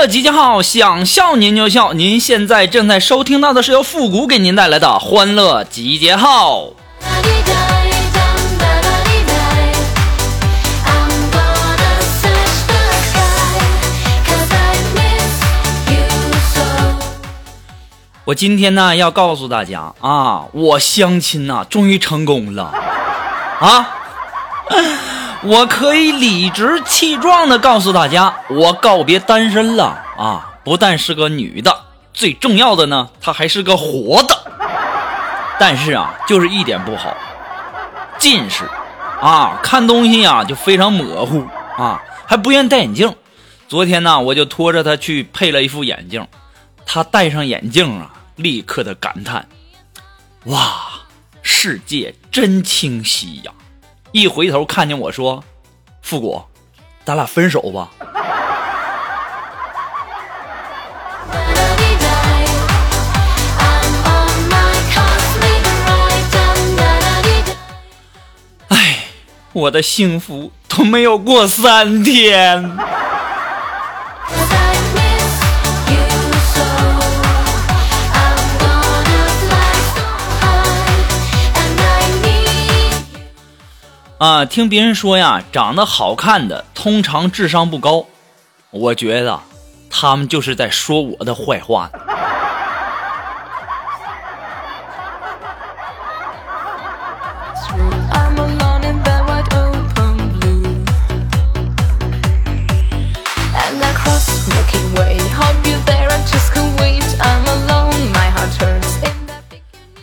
乐集结号，想笑您就笑。您现在正在收听到的是由复古给您带来的欢乐集结号。我今天呢要告诉大家啊，我相亲呐终于成功了啊！我可以理直气壮的告诉大家，我告别单身了啊！不但是个女的，最重要的呢，她还是个活的。但是啊，就是一点不好，近视啊，看东西呀就非常模糊啊，还不愿戴眼镜。昨天呢，我就拖着她去配了一副眼镜，她戴上眼镜啊。立刻的感叹：“哇，世界真清晰呀！”一回头看见我说：“复古，咱俩分手吧。”哎，我的幸福都没有过三天。啊，听别人说呀，长得好看的通常智商不高，我觉得他们就是在说我的坏话。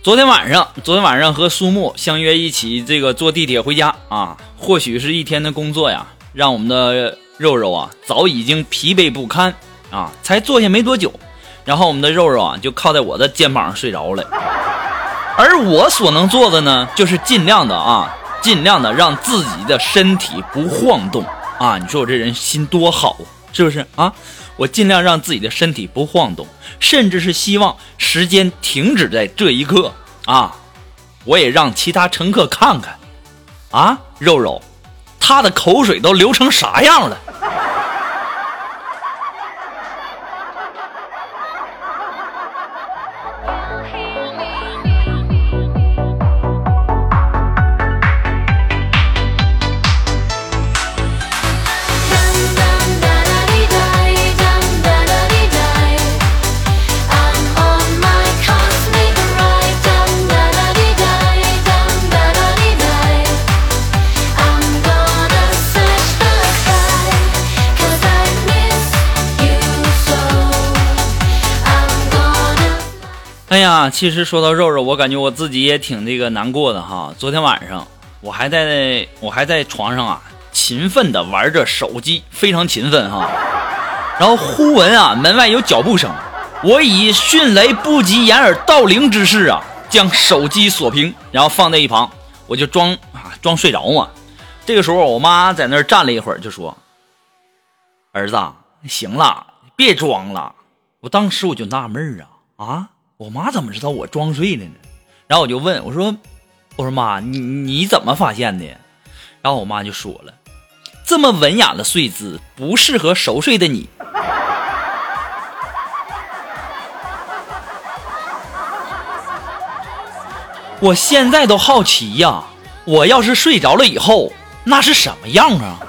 昨天晚上，昨天晚上和苏木相约一起这个坐地铁回家啊。或许是一天的工作呀，让我们的肉肉啊早已经疲惫不堪啊。才坐下没多久，然后我们的肉肉啊就靠在我的肩膀上睡着了。而我所能做的呢，就是尽量的啊，尽量的让自己的身体不晃动啊。你说我这人心多好，是不是啊？我尽量让自己的身体不晃动，甚至是希望时间停止在这一刻啊！我也让其他乘客看看，啊，肉肉，他的口水都流成啥样了？哎呀，其实说到肉肉，我感觉我自己也挺这个难过的哈。昨天晚上我还在我还在床上啊，勤奋的玩着手机，非常勤奋哈。然后忽闻啊门外有脚步声，我以迅雷不及掩耳盗铃之势啊，将手机锁屏，然后放在一旁，我就装啊装睡着嘛。这个时候我妈在那儿站了一会儿，就说：“儿子，行了，别装了。”我当时我就纳闷儿啊啊。我妈怎么知道我装睡的呢？然后我就问我说：“我说妈，你你怎么发现的？”然后我妈就说了：“这么文雅的睡姿不适合熟睡的你。”我现在都好奇呀，我要是睡着了以后，那是什么样啊？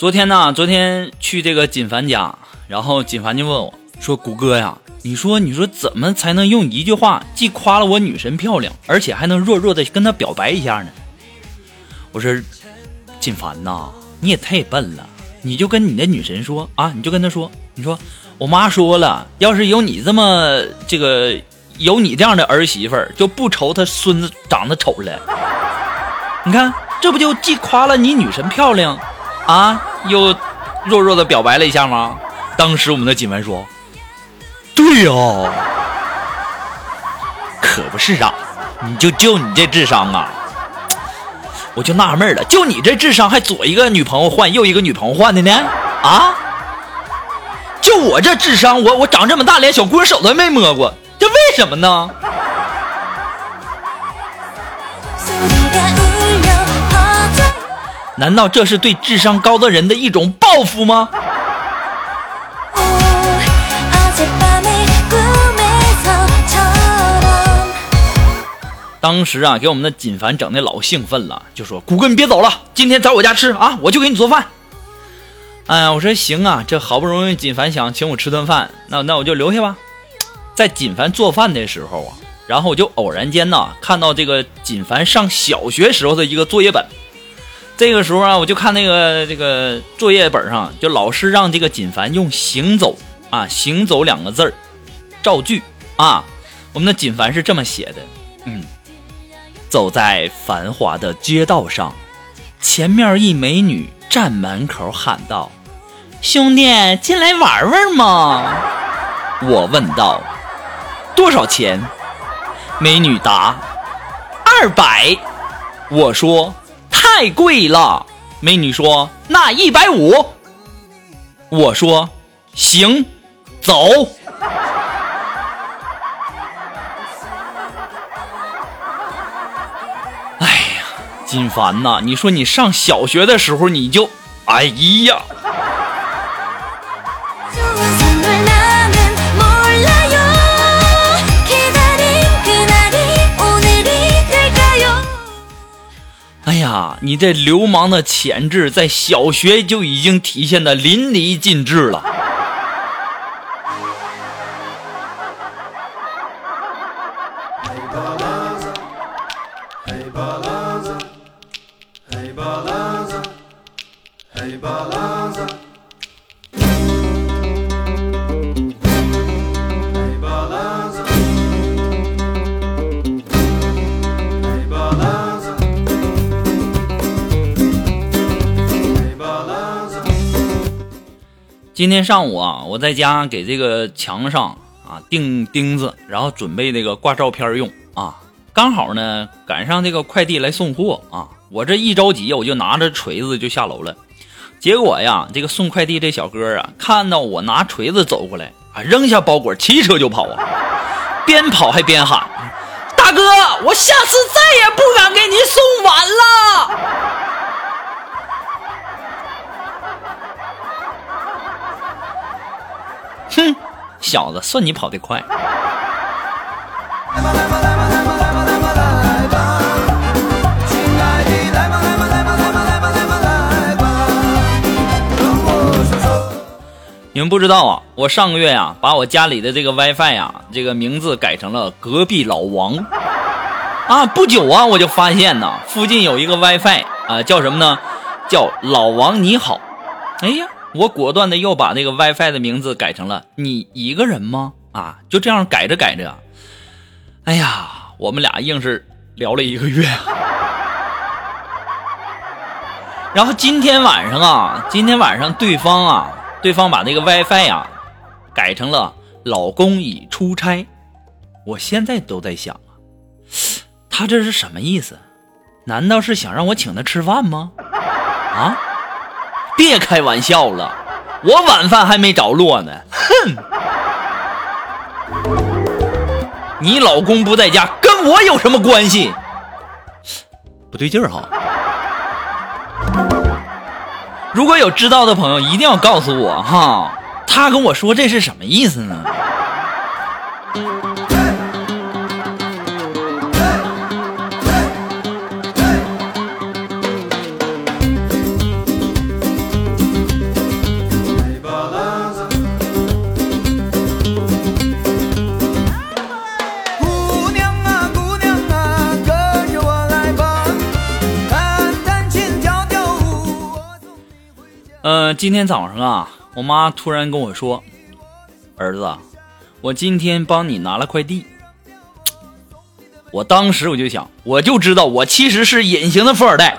昨天呢，昨天去这个锦凡家，然后锦凡就问我说：“谷歌呀，你说你说怎么才能用一句话既夸了我女神漂亮，而且还能弱弱的跟她表白一下呢？”我说：“锦凡呐，你也太笨了，你就跟你的女神说啊，你就跟她说，你说我妈说了，要是有你这么这个有你这样的儿媳妇儿，就不愁她孙子长得丑了。你看，这不就既夸了你女神漂亮，啊，又弱弱的表白了一下吗？当时我们的锦文说：“对呀，可不是啊，你就就你这智商啊。”我就纳闷了，就你这智商，还左一个女朋友换，右一个女朋友换的呢？啊？就我这智商，我我长这么大连小姑娘手都没摸过，这为什么呢？难道这是对智商高的人的一种报复吗？当时啊，给我们的锦凡整的老兴奋了，就说：“谷哥，你别走了，今天在我家吃啊，我就给你做饭。”哎呀，我说行啊，这好不容易锦凡想请我吃顿饭，那那我就留下吧。在锦凡做饭的时候啊，然后我就偶然间呢看到这个锦凡上小学时候的一个作业本。这个时候啊，我就看那个这个作业本上，就老师让这个锦凡用“行走”啊，“行走”两个字儿造句啊。我们的锦凡是这么写的，嗯。走在繁华的街道上，前面一美女站门口喊道：“兄弟，进来玩玩嘛？”我问道：“多少钱？”美女答：“二百。”我说：“太贵了。”美女说：“那一百五。”我说：“行，走。”哎呀金凡呐，你说你上小学的时候你就，哎呀！你这流氓的潜质在小学就已经体现的淋漓尽致了。今天上午啊，我在家给这个墙上啊钉钉子，然后准备那个挂照片用啊。刚好呢赶上这个快递来送货啊，我这一着急，我就拿着锤子就下楼了。结果呀，这个送快递这小哥啊，看到我拿锤子走过来啊，扔下包裹，骑车就跑啊，边跑还边喊：“大哥，我下次再也不敢给您送碗了。”小子，算你跑得快。你们不知道啊，我上个月呀，把我家里的这个 WiFi 呀，这个名字改成了隔壁老王。啊，不久啊，我就发现呢，附近有一个 WiFi 啊，叫什么呢？叫老王你好。哎呀。我果断的又把那个 WiFi 的名字改成了“你一个人吗？”啊，就这样改着改着，哎呀，我们俩硬是聊了一个月。然后今天晚上啊，今天晚上对方啊，对方把那个 WiFi 呀改成了“老公已出差”，我现在都在想啊，他这是什么意思？难道是想让我请他吃饭吗？啊？别开玩笑了，我晚饭还没着落呢。哼，你老公不在家，跟我有什么关系？不对劲儿哈！如果有知道的朋友，一定要告诉我哈。他跟我说这是什么意思呢？今天早上啊，我妈突然跟我说：“儿子，我今天帮你拿了快递。”我当时我就想，我就知道我其实是隐形的富二代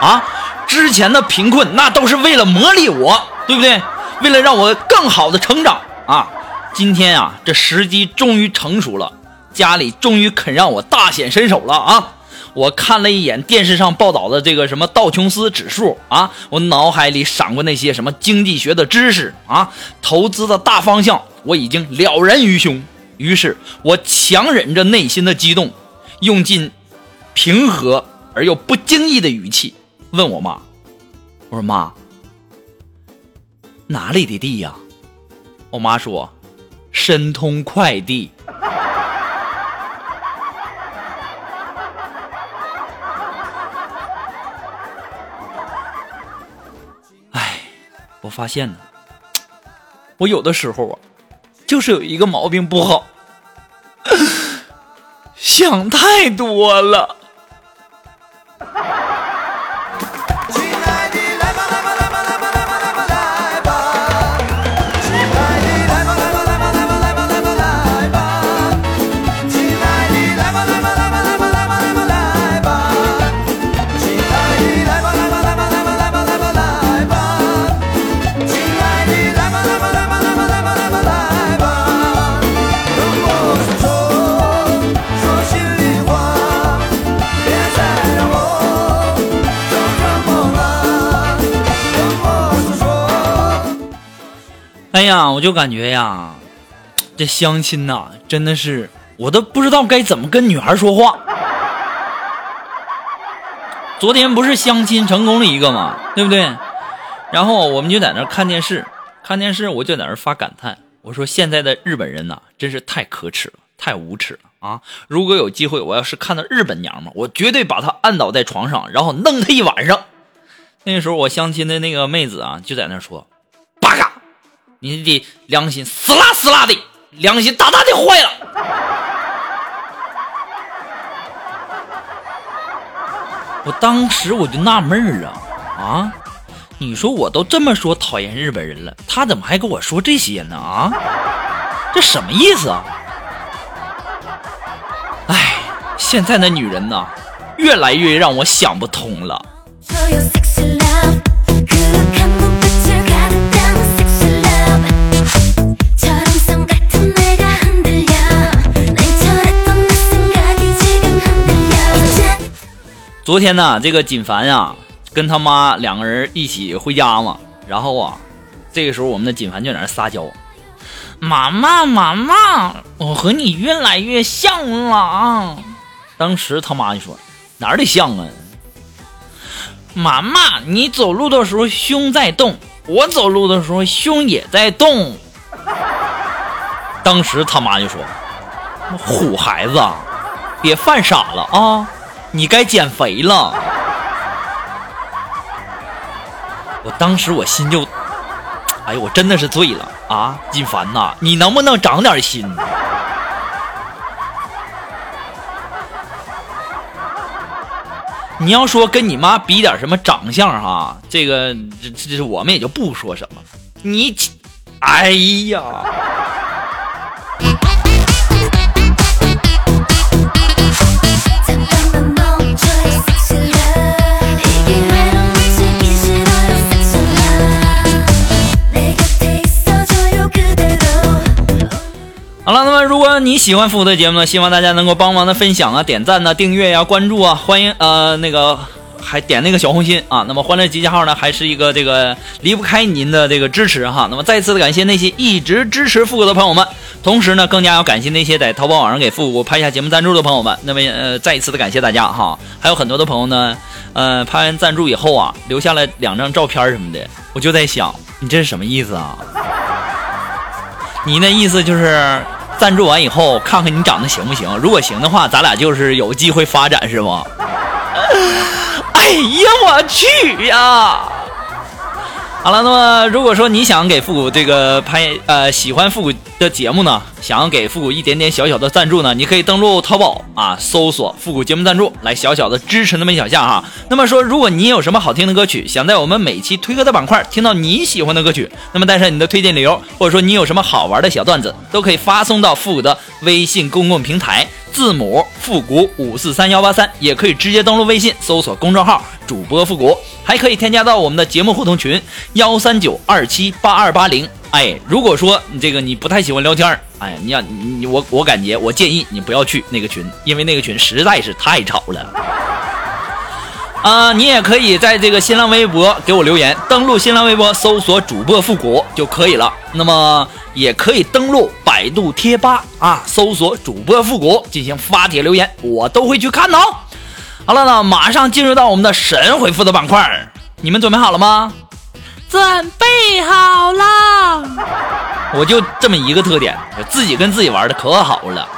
啊！之前的贫困那都是为了磨砺我，对不对？为了让我更好的成长啊！今天啊，这时机终于成熟了，家里终于肯让我大显身手了啊！我看了一眼电视上报道的这个什么道琼斯指数啊，我脑海里闪过那些什么经济学的知识啊，投资的大方向我已经了然于胸。于是我强忍着内心的激动，用尽平和而又不经意的语气问我妈：“我说妈，哪里的地呀？”我妈说：“申通快递。”我发现呢，我有的时候啊。就是有一个毛病不好，想太多了。哎呀，我就感觉呀，这相亲呐，真的是我都不知道该怎么跟女孩说话。昨天不是相亲成功了一个嘛，对不对？然后我们就在那看电视，看电视我就在那发感叹，我说现在的日本人呐，真是太可耻了，太无耻了啊！如果有机会，我要是看到日本娘们，我绝对把她按倒在床上，然后弄她一晚上。那时候我相亲的那个妹子啊，就在那说。你的良心死啦死啦的，良心大大的坏了。我当时我就纳闷儿啊啊！你说我都这么说讨厌日本人了，他怎么还跟我说这些呢？啊，这什么意思啊？哎，现在的女人呐，越来越让我想不通了。昨天呢，这个锦凡呀，跟他妈两个人一起回家嘛，然后啊，这个时候我们的锦凡就在那撒娇：“妈妈，妈妈，我和你越来越像了啊！”当时他妈就说：“哪里像啊？妈妈，你走路的时候胸在动，我走路的时候胸也在动。”当时他妈就说：“虎孩子，别犯傻了啊！”你该减肥了，我当时我心就，哎呦，我真的是醉了啊！金凡呐，你能不能长点心？你要说跟你妈比点什么长相哈，这个这这我们也就不说什么。你，哎呀！好了，那么如果你喜欢复古的节目呢，希望大家能够帮忙的分享啊、点赞呐、订阅呀、关注啊，欢迎呃那个还点那个小红心啊。那么欢乐集结号呢，还是一个这个离不开您的这个支持哈。那么再次的感谢那些一直支持复古的朋友们，同时呢，更加要感谢那些在淘宝网上给复古拍下节目赞助的朋友们。那么呃，再一次的感谢大家哈。还有很多的朋友呢，呃，拍完赞助以后啊，留下了两张照片什么的，我就在想，你这是什么意思啊？你那意思就是 赞助完以后看看你长得行不行？如果行的话，咱俩就是有机会发展，是吗？哎呀，我去呀！好了，那么如果说你想给复古这个拍呃喜欢复古的节目呢，想要给复古一点点小小的赞助呢，你可以登录淘宝啊，搜索复古节目赞助，来小小的支持那么一小下哈。那么说，如果你有什么好听的歌曲，想在我们每期推歌的板块听到你喜欢的歌曲，那么带上你的推荐理由，或者说你有什么好玩的小段子，都可以发送到复古的微信公共平台。字母复古五四三幺八三，也可以直接登录微信搜索公众号主播复古，还可以添加到我们的节目互动群幺三九二七八二八零。哎，如果说你这个你不太喜欢聊天，哎，你要你我我感觉我建议你不要去那个群，因为那个群实在是太吵了。啊，你也可以在这个新浪微博给我留言，登录新浪微博搜索主播复古就可以了。那么。也可以登录百度贴吧啊，搜索主播复古进行发帖留言，我都会去看的。好了呢，马上进入到我们的神回复的板块，你们准备好了吗？准备好了。我就这么一个特点，自己跟自己玩的可好了。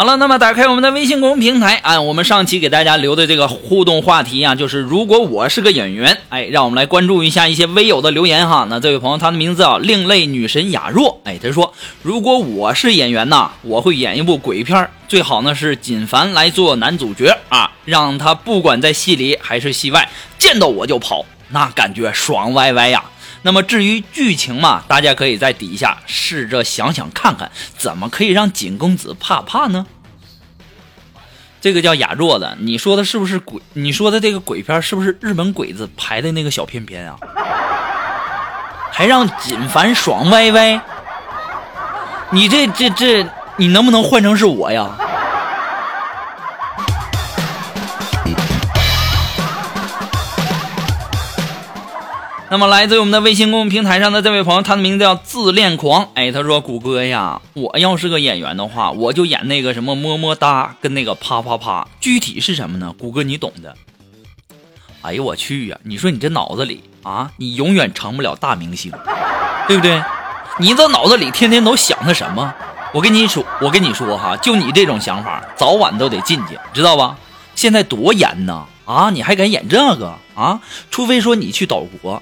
好了，那么打开我们的微信公众平台，啊我们上期给大家留的这个互动话题啊，就是如果我是个演员，哎，让我们来关注一下一些微友的留言哈。那这位朋友，他的名字叫另类女神雅若，哎，他说，如果我是演员呐，我会演一部鬼片，最好呢是锦凡来做男主角啊，让他不管在戏里还是戏外，见到我就跑，那感觉爽歪歪呀。那么至于剧情嘛，大家可以在底下试着想想看看，怎么可以让景公子怕怕呢？这个叫雅若的，你说的是不是鬼？你说的这个鬼片是不是日本鬼子拍的那个小片片啊？还让锦凡爽歪歪？你这这这，你能不能换成是我呀？那么，来自于我们的微信公众平台上的这位朋友，他的名字叫自恋狂。哎，他说：“谷歌呀，我要是个演员的话，我就演那个什么么么哒跟那个啪啪啪。具体是什么呢？谷歌你懂的。哎呦我去呀！你说你这脑子里啊，你永远成不了大明星，对不对？你这脑子里天天都想的什么？我跟你说，我跟你说哈，就你这种想法，早晚都得进去，知道吧？现在多严呐！啊，你还敢演这个啊？除非说你去岛国。”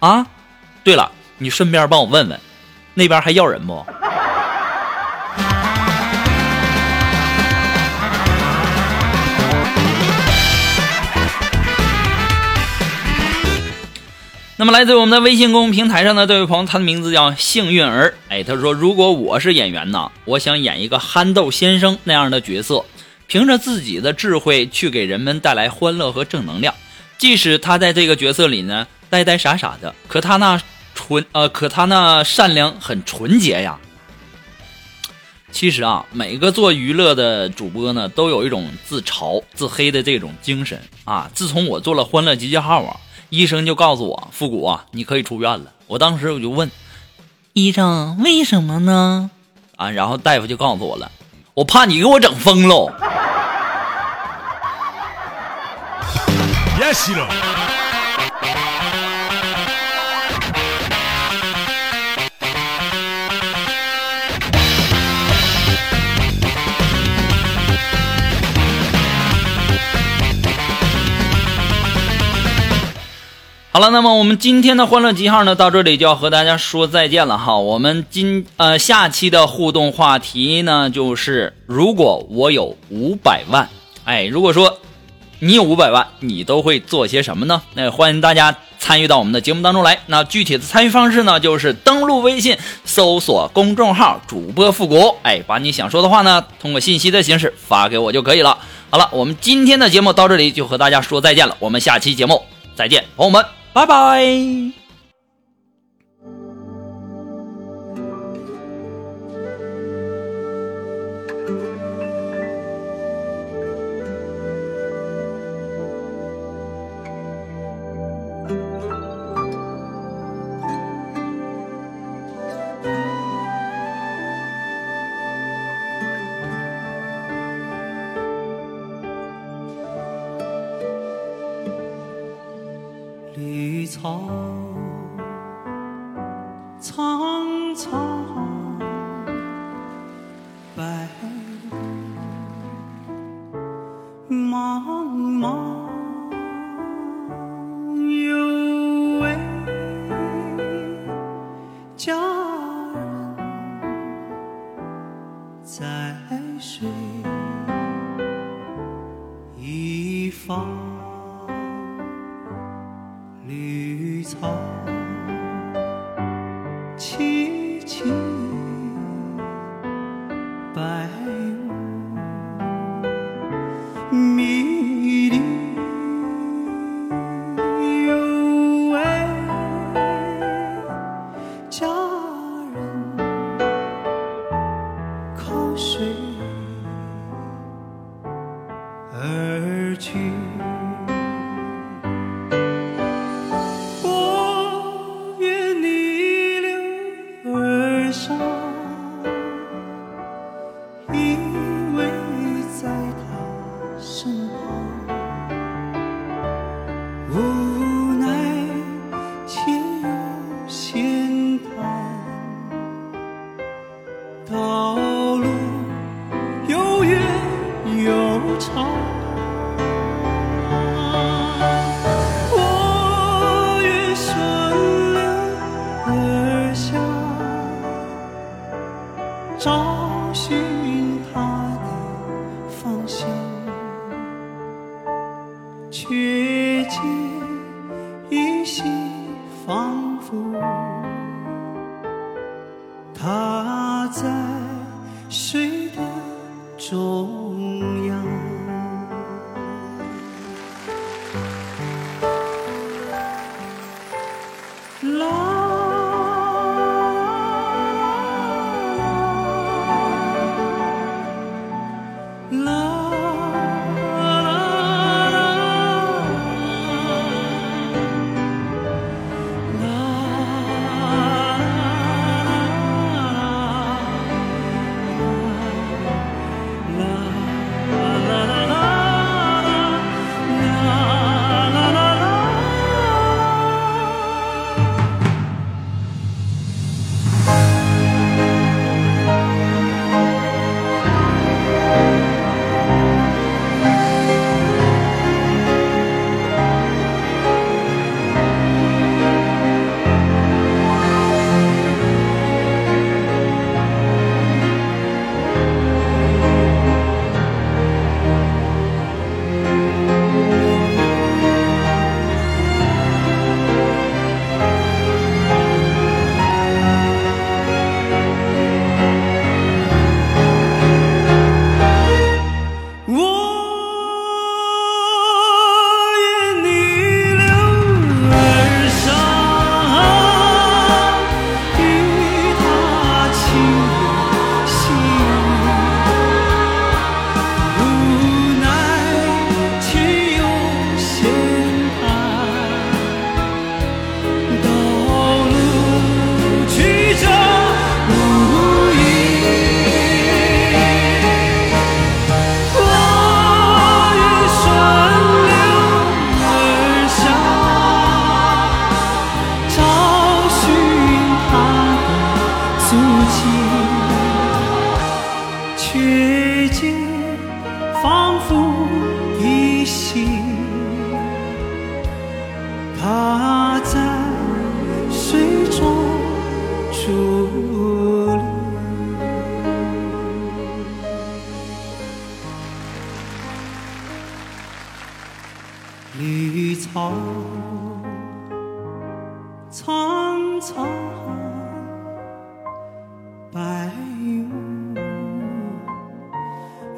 啊，对了，你顺便帮我问问，那边还要人不？那么来自我们的微信公众平台上的这位朋友，他的名字叫幸运儿。哎，他说：“如果我是演员呢，我想演一个憨豆先生那样的角色，凭着自己的智慧去给人们带来欢乐和正能量。即使他在这个角色里呢。”呆呆傻傻的，可他那纯呃，可他那善良很纯洁呀。其实啊，每个做娱乐的主播呢，都有一种自嘲自黑的这种精神啊。自从我做了《欢乐集结号》啊，医生就告诉我，复古啊，你可以出院了。我当时我就问医生为什么呢？啊，然后大夫就告诉我了，我怕你给我整疯喽。好了，那么我们今天的欢乐极号呢，到这里就要和大家说再见了哈。我们今呃下期的互动话题呢，就是如果我有五百万，哎，如果说你有五百万，你都会做些什么呢？那欢迎大家参与到我们的节目当中来。那具体的参与方式呢，就是登录微信，搜索公众号主播复古，哎，把你想说的话呢，通过信息的形式发给我就可以了。好了，我们今天的节目到这里就和大家说再见了，我们下期节目再见，朋友们。拜拜。在水一方。绿草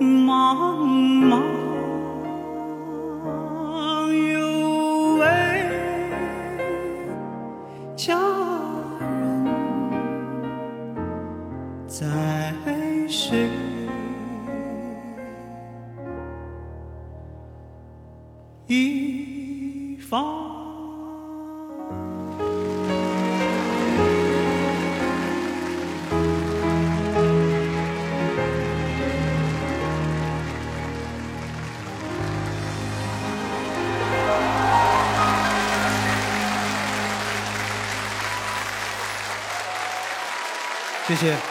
茫茫，谢谢。